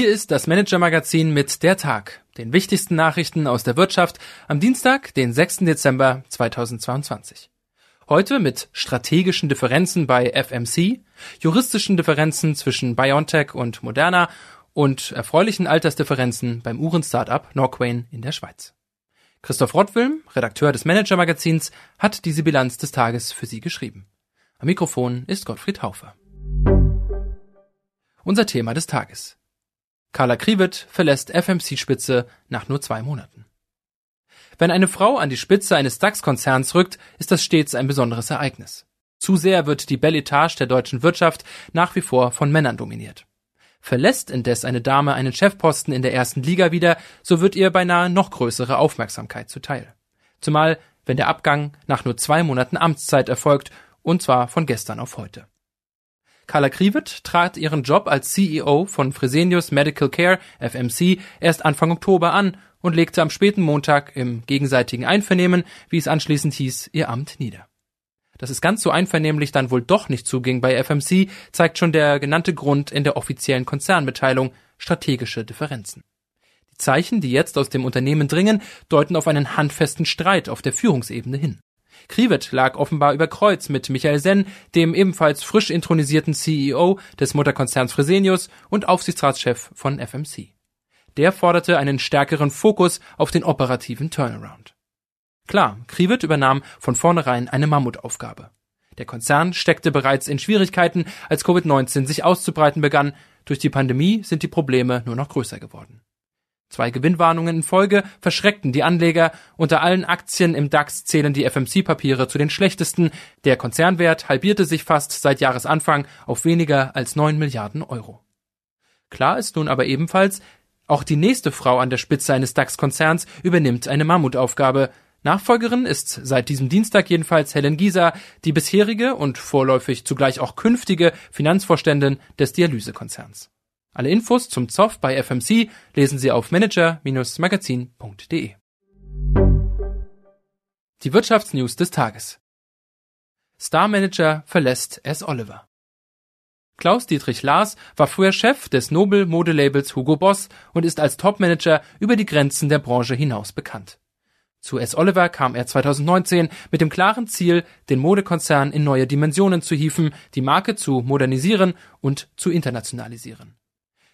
Hier ist das Manager-Magazin mit der Tag, den wichtigsten Nachrichten aus der Wirtschaft am Dienstag, den 6. Dezember 2022. Heute mit strategischen Differenzen bei FMC, juristischen Differenzen zwischen BioNTech und Moderna und erfreulichen Altersdifferenzen beim Uhren-Startup Norquain in der Schweiz. Christoph Rottwilm, Redakteur des Manager-Magazins, hat diese Bilanz des Tages für Sie geschrieben. Am Mikrofon ist Gottfried Haufer. Unser Thema des Tages. Carla Kriwet verlässt FMC-Spitze nach nur zwei Monaten. Wenn eine Frau an die Spitze eines DAX-Konzerns rückt, ist das stets ein besonderes Ereignis. Zu sehr wird die Belle Etage der deutschen Wirtschaft nach wie vor von Männern dominiert. Verlässt indes eine Dame einen Chefposten in der ersten Liga wieder, so wird ihr beinahe noch größere Aufmerksamkeit zuteil. Zumal, wenn der Abgang nach nur zwei Monaten Amtszeit erfolgt, und zwar von gestern auf heute. Carla Kriwet trat ihren Job als CEO von Fresenius Medical Care, FMC, erst Anfang Oktober an und legte am späten Montag im gegenseitigen Einvernehmen, wie es anschließend hieß, ihr Amt nieder. Dass es ganz so einvernehmlich dann wohl doch nicht zuging bei FMC, zeigt schon der genannte Grund in der offiziellen Konzernmitteilung strategische Differenzen. Die Zeichen, die jetzt aus dem Unternehmen dringen, deuten auf einen handfesten Streit auf der Führungsebene hin. Kriwet lag offenbar über Kreuz mit Michael Senn, dem ebenfalls frisch intronisierten CEO des Mutterkonzerns Fresenius und Aufsichtsratschef von FMC. Der forderte einen stärkeren Fokus auf den operativen Turnaround. Klar, Kriwet übernahm von vornherein eine Mammutaufgabe. Der Konzern steckte bereits in Schwierigkeiten, als Covid-19 sich auszubreiten begann. Durch die Pandemie sind die Probleme nur noch größer geworden. Zwei Gewinnwarnungen in Folge verschreckten die Anleger. Unter allen Aktien im DAX zählen die FMC-Papiere zu den schlechtesten. Der Konzernwert halbierte sich fast seit Jahresanfang auf weniger als 9 Milliarden Euro. Klar ist nun aber ebenfalls, auch die nächste Frau an der Spitze eines DAX-Konzerns übernimmt eine Mammutaufgabe. Nachfolgerin ist seit diesem Dienstag jedenfalls Helen Gieser, die bisherige und vorläufig zugleich auch künftige Finanzvorständin des Dialysekonzerns. Alle Infos zum Zoff bei FMC lesen Sie auf manager-magazin.de. Die Wirtschaftsnews des Tages. Star Manager verlässt S. Oliver. Klaus Dietrich Lars war früher Chef des Nobel-Modelabels Hugo Boss und ist als Topmanager über die Grenzen der Branche hinaus bekannt. Zu S. Oliver kam er 2019 mit dem klaren Ziel, den Modekonzern in neue Dimensionen zu hieven, die Marke zu modernisieren und zu internationalisieren.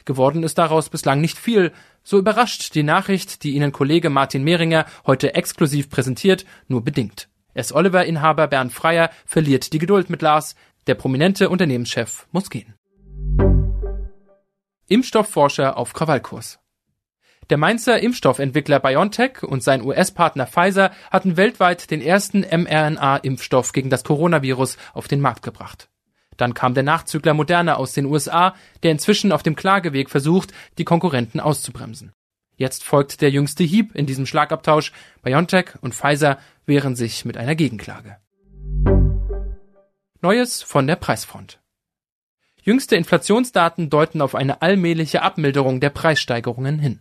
Geworden ist daraus bislang nicht viel. So überrascht die Nachricht, die Ihnen Kollege Martin Mehringer heute exklusiv präsentiert, nur bedingt. S. Oliver-Inhaber Bernd Freier verliert die Geduld mit Lars. Der prominente Unternehmenschef muss gehen. Impfstoffforscher auf Krawallkurs. Der Mainzer Impfstoffentwickler BioNTech und sein US-Partner Pfizer hatten weltweit den ersten mRNA-Impfstoff gegen das Coronavirus auf den Markt gebracht. Dann kam der Nachzügler Moderna aus den USA, der inzwischen auf dem Klageweg versucht, die Konkurrenten auszubremsen. Jetzt folgt der jüngste Hieb in diesem Schlagabtausch. BioNTech und Pfizer wehren sich mit einer Gegenklage. Neues von der Preisfront. Jüngste Inflationsdaten deuten auf eine allmähliche Abmilderung der Preissteigerungen hin.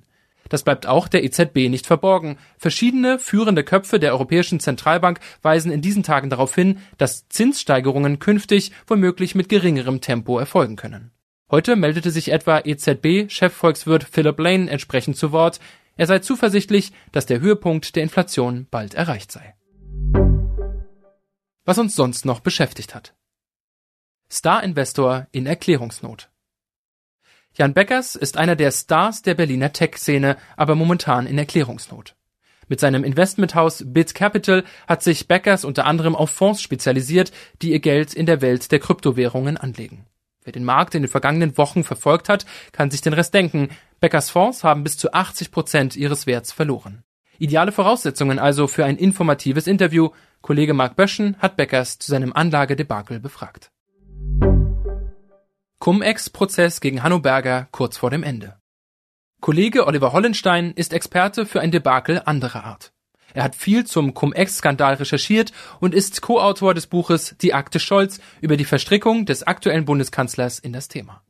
Das bleibt auch der EZB nicht verborgen. Verschiedene führende Köpfe der Europäischen Zentralbank weisen in diesen Tagen darauf hin, dass Zinssteigerungen künftig womöglich mit geringerem Tempo erfolgen können. Heute meldete sich etwa EZB-Chefvolkswirt Philip Lane entsprechend zu Wort. Er sei zuversichtlich, dass der Höhepunkt der Inflation bald erreicht sei. Was uns sonst noch beschäftigt hat. Star-Investor in Erklärungsnot. Jan Beckers ist einer der Stars der Berliner Tech-Szene, aber momentan in Erklärungsnot. Mit seinem Investmenthaus Bit Capital hat sich Beckers unter anderem auf Fonds spezialisiert, die ihr Geld in der Welt der Kryptowährungen anlegen. Wer den Markt in den vergangenen Wochen verfolgt hat, kann sich den Rest denken. Beckers Fonds haben bis zu 80 Prozent ihres Werts verloren. Ideale Voraussetzungen also für ein informatives Interview. Kollege Mark Böschen hat Beckers zu seinem Anlagedebakel befragt. Cum-Ex-Prozess gegen Hanno Berger kurz vor dem Ende. Kollege Oliver Hollenstein ist Experte für ein Debakel anderer Art. Er hat viel zum Cum-Ex-Skandal recherchiert und ist Co-Autor des Buches Die Akte Scholz über die Verstrickung des aktuellen Bundeskanzlers in das Thema.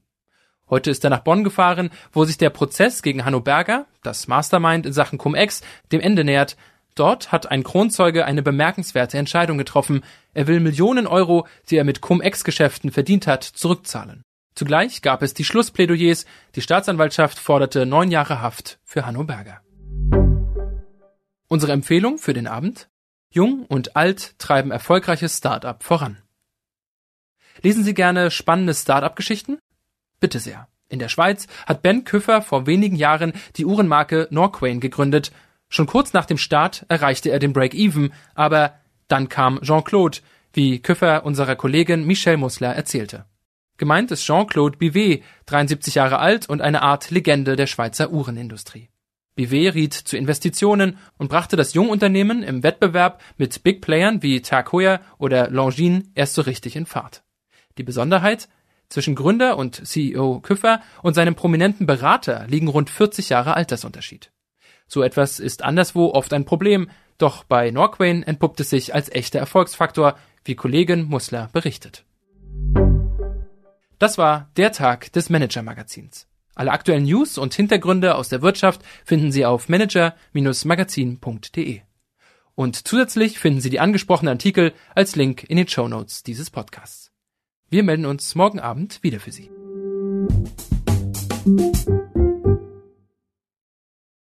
Heute ist er nach Bonn gefahren, wo sich der Prozess gegen Hanno Berger, das Mastermind in Sachen Cum-Ex, dem Ende nähert. Dort hat ein Kronzeuge eine bemerkenswerte Entscheidung getroffen. Er will Millionen Euro, die er mit Cum-Ex-Geschäften verdient hat, zurückzahlen. Zugleich gab es die Schlussplädoyers, die Staatsanwaltschaft forderte neun Jahre Haft für Hanno Berger. Unsere Empfehlung für den Abend? Jung und alt treiben erfolgreiches Start-up voran. Lesen Sie gerne spannende Start-up-Geschichten? Bitte sehr. In der Schweiz hat Ben Küffer vor wenigen Jahren die Uhrenmarke Norquain gegründet. Schon kurz nach dem Start erreichte er den Break-Even, aber dann kam Jean-Claude, wie Küffer unserer Kollegin Michelle Musler erzählte. Gemeint ist Jean-Claude Bivet, 73 Jahre alt und eine Art Legende der Schweizer Uhrenindustrie. Bivet riet zu Investitionen und brachte das Jungunternehmen im Wettbewerb mit Big Playern wie Tag Heuer oder Longines erst so richtig in Fahrt. Die Besonderheit? Zwischen Gründer und CEO Küffer und seinem prominenten Berater liegen rund 40 Jahre Altersunterschied. So etwas ist anderswo oft ein Problem, doch bei Norquain entpuppt es sich als echter Erfolgsfaktor, wie Kollegin Musler berichtet. Das war der Tag des Manager-Magazins. Alle aktuellen News und Hintergründe aus der Wirtschaft finden Sie auf manager-magazin.de. Und zusätzlich finden Sie die angesprochenen Artikel als Link in den Show Notes dieses Podcasts. Wir melden uns morgen Abend wieder für Sie.